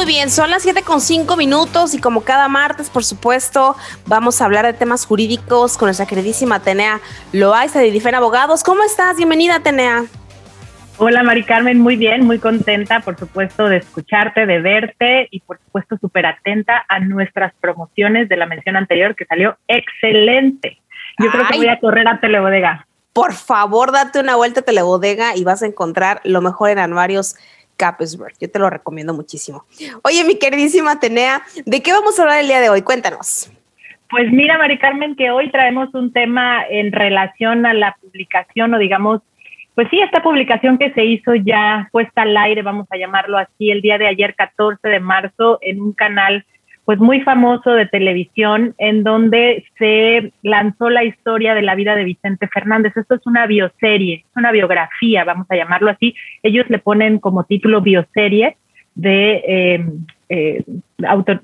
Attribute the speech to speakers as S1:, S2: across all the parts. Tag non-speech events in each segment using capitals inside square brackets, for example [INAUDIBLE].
S1: Muy bien, son las 7 con 5 minutos y como cada martes, por supuesto, vamos a hablar de temas jurídicos con nuestra queridísima Atenea Loaiza de Difen Abogados. ¿Cómo estás? Bienvenida, Atenea.
S2: Hola, Mari Carmen, muy bien, muy contenta, por supuesto, de escucharte, de verte y, por supuesto, súper atenta a nuestras promociones de la mención anterior que salió excelente. Yo creo que voy a correr a Telebodega.
S1: Por favor, date una vuelta a Telebodega y vas a encontrar lo mejor en anuarios Capsberg. Yo te lo recomiendo muchísimo. Oye, mi queridísima Atenea, ¿de qué vamos a hablar el día de hoy? Cuéntanos.
S2: Pues mira, Mari Carmen, que hoy traemos un tema en relación a la publicación o digamos, pues sí, esta publicación que se hizo ya puesta al aire, vamos a llamarlo así, el día de ayer, 14 de marzo, en un canal pues muy famoso de televisión en donde se lanzó la historia de la vida de Vicente Fernández. Esto es una bioserie, es una biografía, vamos a llamarlo así. Ellos le ponen como título bioserie de eh, eh,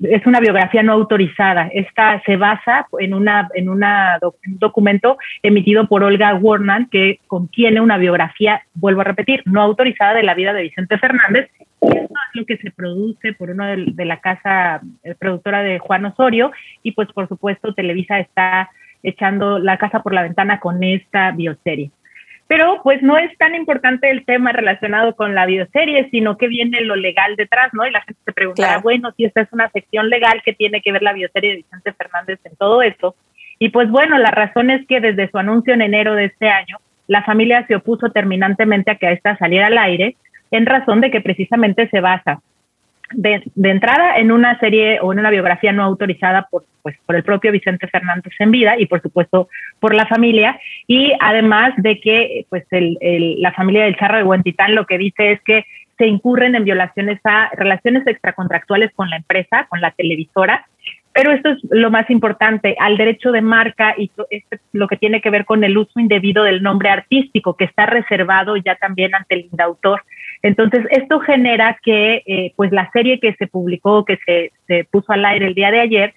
S2: es una biografía no autorizada. Esta se basa en una en una un documento emitido por Olga Warman que contiene una biografía, vuelvo a repetir, no autorizada de la vida de Vicente Fernández. Y esto es lo que se produce por uno de, la casa eh, productora de Juan Osorio y pues por supuesto Televisa está echando la casa por la ventana con esta bioserie. Pero pues no es tan importante el tema relacionado con la bioserie, sino que viene lo legal detrás, ¿no? Y la gente se preguntará, bueno, si esta es una sección legal, ¿qué tiene que ver la bioserie de Vicente Fernández en todo esto? Y pues bueno, la razón es que desde su anuncio en enero de este año, la familia se opuso terminantemente a que esta saliera al aire, en razón de que precisamente se basa de, entrada en una serie o en una biografía no autorizada por, pues, por el propio Vicente Fernández en vida y por supuesto por la familia. Y además de que pues el, la familia del Charro de Huentitán lo que dice es que se incurren en violaciones a relaciones extracontractuales con la empresa, con la televisora, pero esto es lo más importante, al derecho de marca y esto lo que tiene que ver con el uso indebido del nombre artístico que está reservado ya también ante el indautor entonces, esto genera que eh, pues la serie que se publicó, que se, se puso al aire el día de ayer,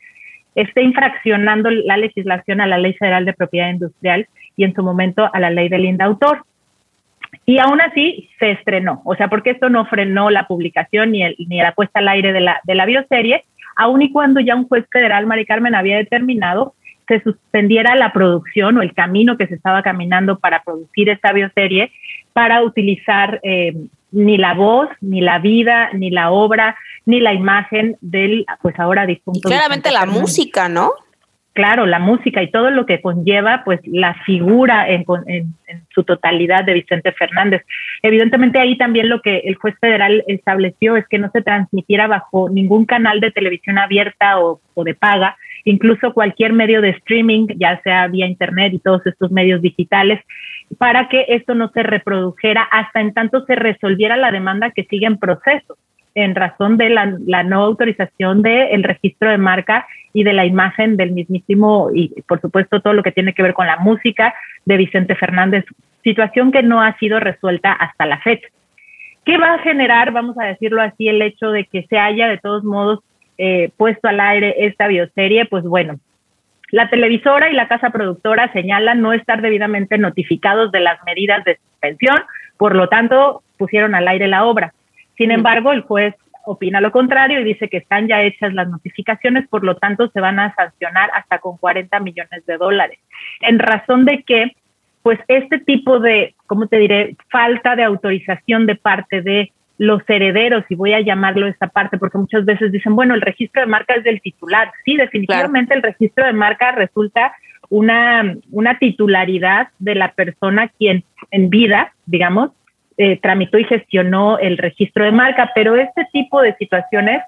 S2: esté infraccionando la legislación a la Ley Federal de Propiedad Industrial y en su momento a la Ley del Indautor. Y aún así se estrenó, o sea, porque esto no frenó la publicación ni, el, ni la puesta al aire de la, de la bioserie, aun y cuando ya un juez federal, Mari Carmen, había determinado se suspendiera la producción o el camino que se estaba caminando para producir esta bioserie para utilizar eh, ni la voz, ni la vida, ni la obra, ni la imagen del, pues ahora difunto.
S1: claramente la música, ¿no?
S2: Claro, la música y todo lo que conlleva, pues la figura en, su totalidad de Vicente Fernández. Evidentemente ahí también lo que el juez federal estableció es que no se transmitiera bajo ningún canal de televisión abierta o, o de paga, incluso cualquier medio de streaming, ya sea vía internet y todos estos medios digitales, para que esto no se reprodujera hasta en tanto se resolviera la demanda que sigue en proceso en razón de la, no autorización del registro de marca y de la imagen del mismísimo y por supuesto todo lo que tiene que ver con la música de Vicente Fernández, situación que no ha sido resuelta hasta la fecha. ¿Qué va a generar, vamos a decirlo así, el hecho de que se haya de todos modos eh, puesto al aire esta bioserie? Pues bueno, la televisora y la casa productora señalan no estar debidamente notificados de las medidas de suspensión, por lo tanto pusieron al aire la obra. Sin embargo, el juez opina lo contrario y dice que están ya hechas las notificaciones, por lo tanto se van a sancionar hasta con 40 millones de dólares. En razón de que, pues este tipo de, ¿cómo te diré?, falta de autorización de parte de los herederos, y voy a llamarlo esta parte, porque muchas veces dicen, bueno, el registro de marca es del titular. Sí, definitivamente el registro de marca resulta una, una titularidad de la persona quien en vida, digamos, eh, tramitó y gestionó el registro de marca, pero este tipo de situaciones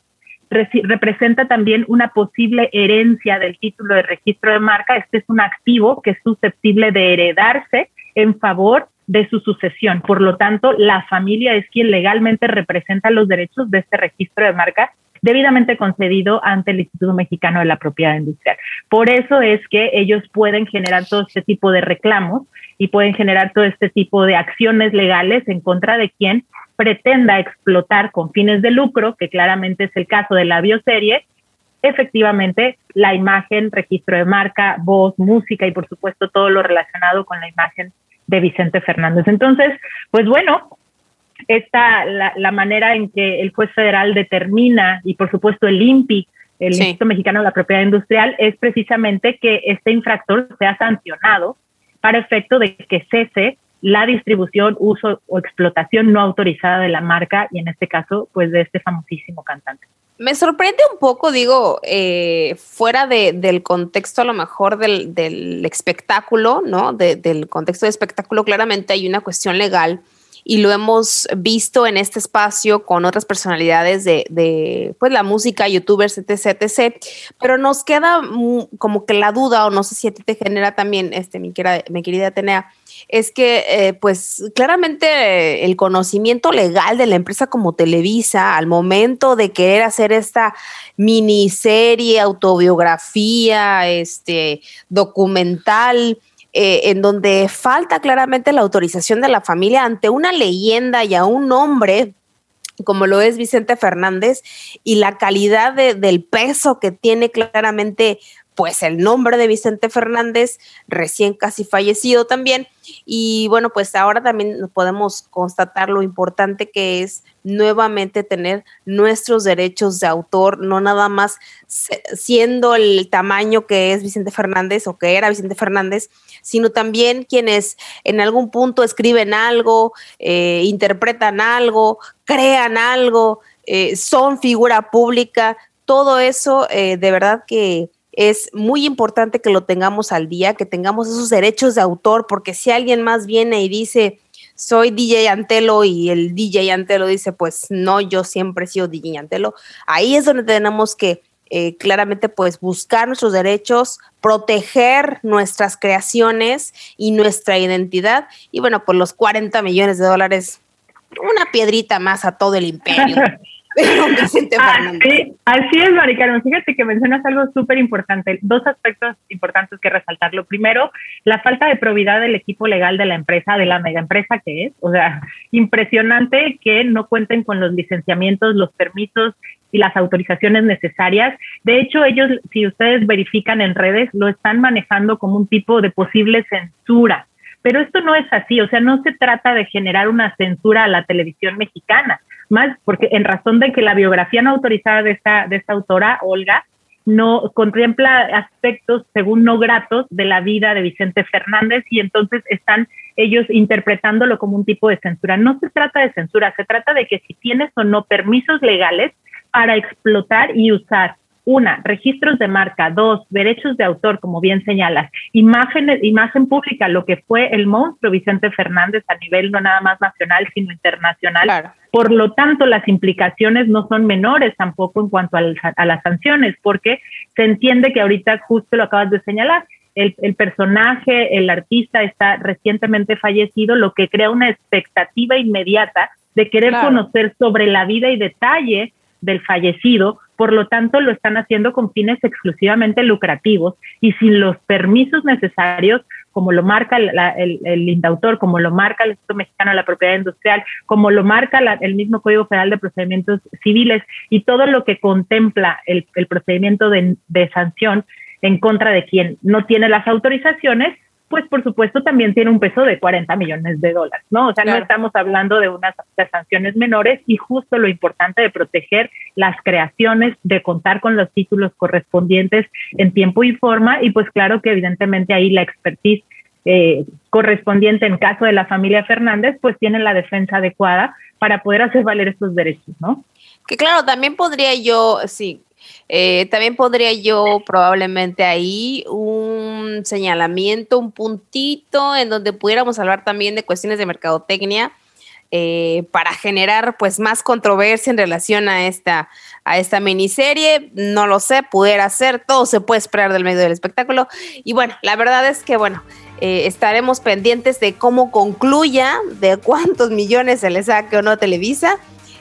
S2: representa también una posible herencia del título de registro de marca. Este es un activo que es susceptible de heredarse en favor de su sucesión. Por lo tanto, la familia es quien legalmente representa los derechos de este registro de marca debidamente concedido ante el Instituto Mexicano de la Propiedad Industrial. Por eso es que ellos pueden generar todo este tipo de reclamos y pueden generar todo este tipo de acciones legales en contra de quien pretenda explotar con fines de lucro, que claramente es el caso de la bioserie, efectivamente la imagen, registro de marca, voz, música y por supuesto todo lo relacionado con la imagen de Vicente Fernández. Entonces, pues bueno, esta la, la manera en que el juez federal determina y por supuesto el INPI, el Instituto Mexicano de la Propiedad Industrial, es precisamente que este infractor sea sancionado para efecto de que cese la distribución, uso o explotación no autorizada de la marca y en este caso, pues de este famosísimo cantante.
S1: Me sorprende un poco, digo, eh, fuera de, del contexto a lo mejor del, del espectáculo, ¿no? del contexto de espectáculo, claramente hay una cuestión legal y lo hemos visto en este espacio con otras personalidades de, pues la música, youtubers, etc, etc. Pero nos queda como que la duda, o no sé si a ti te genera también, este, mi, querida, mi querida Atenea, es que eh, pues claramente el conocimiento legal de la empresa como Televisa al momento de querer hacer esta miniserie, autobiografía, este documental, eh, en donde falta claramente la autorización de la familia ante una leyenda y a un hombre como lo es Vicente Fernández y la calidad del peso que tiene claramente pues el nombre de Vicente Fernández, recién casi fallecido también. Y bueno, pues ahora también podemos constatar lo importante que es nuevamente tener nuestros derechos de autor, no nada más siendo el tamaño que es Vicente Fernández o que era Vicente Fernández, sino también quienes en algún punto escriben algo, eh, interpretan algo, crean algo, eh, son figura pública, todo eso eh, de verdad que es muy importante que lo tengamos al día, que tengamos esos derechos de autor, porque si alguien más viene y dice, soy DJ Antelo y el DJ Antelo dice, pues no, yo siempre he sido DJ Antelo, ahí es donde tenemos que eh, claramente pues buscar nuestros derechos, proteger nuestras creaciones y nuestra identidad. Y bueno, pues los 40 millones de dólares, una piedrita más a todo el imperio. [LAUGHS] [LAUGHS]
S2: así, así es, Mari Fíjate que mencionas algo súper importante. Dos aspectos importantes que resaltar. Lo primero, la falta de probidad del equipo legal de la empresa, de la mega empresa que es. O sea, [LAUGHS] impresionante que no cuenten con los licenciamientos, los permisos y las autorizaciones necesarias. De hecho, ellos, si ustedes verifican en redes, lo están manejando como un tipo de posible censura. Pero esto no es así, o sea, no se trata de generar una censura a la televisión mexicana más porque en razón de que la biografía no autorizada de esta, de esta autora, Olga, no contempla aspectos según no gratos de la vida de Vicente Fernández y entonces están ellos interpretándolo como un tipo de censura. No se trata de censura, se trata de que si tienes o no permisos legales para explotar y usar una, registros de marca, dos, derechos de autor, como bien señalas, imagen, imagen pública, lo que fue el monstruo Vicente Fernández a nivel no nada más nacional, sino internacional. Por lo tanto, las implicaciones no son menores tampoco en cuanto a las sanciones, porque se entiende que ahorita, justo lo acabas de señalar, el, personaje, el artista está recientemente fallecido, lo que crea una expectativa inmediata de querer conocer sobre la vida y detalle del fallecido, por lo tanto lo están haciendo con fines exclusivamente lucrativos y sin los permisos necesarios, como lo marca el, el, indautor, como lo marca el Instituto Mexicano de la Propiedad Industrial, como lo marca el mismo Código Federal de Procedimientos Civiles y todo lo que contempla el, procedimiento de sanción en contra de quien no tiene las autorizaciones, pues por supuesto también tiene un peso de 40 millones de dólares, ¿no? O sea, no estamos hablando de unas sanciones menores y justo lo importante de proteger las creaciones, de contar con los títulos correspondientes en tiempo y forma y pues claro que evidentemente ahí la expertise eh, correspondiente en caso de la familia Fernández, pues tiene la defensa adecuada para poder hacer valer estos derechos, ¿no?
S1: Que claro, también podría yo, sí, eh, también podría yo probablemente ahí un señalamiento, un puntito en donde pudiéramos hablar también de cuestiones de mercadotecnia eh, para generar pues más controversia en relación a esta, a esta miniserie. No lo sé, pudiera ser, todo se puede esperar del medio del espectáculo. Y bueno, la verdad es que bueno, eh, estaremos pendientes de cómo concluya, de cuántos millones se le saque o no Televisa.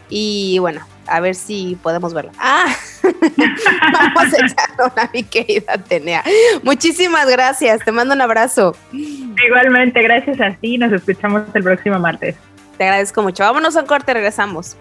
S1: Y bueno, a ver si podemos verla. Ah, [LAUGHS] vamos a echar una, mi querida Atenea. Muchísimas gracias, te mando un abrazo.
S2: Igualmente, gracias a ti, nos escuchamos el próximo martes.
S1: Te agradezco mucho. Vámonos a un corte, regresamos.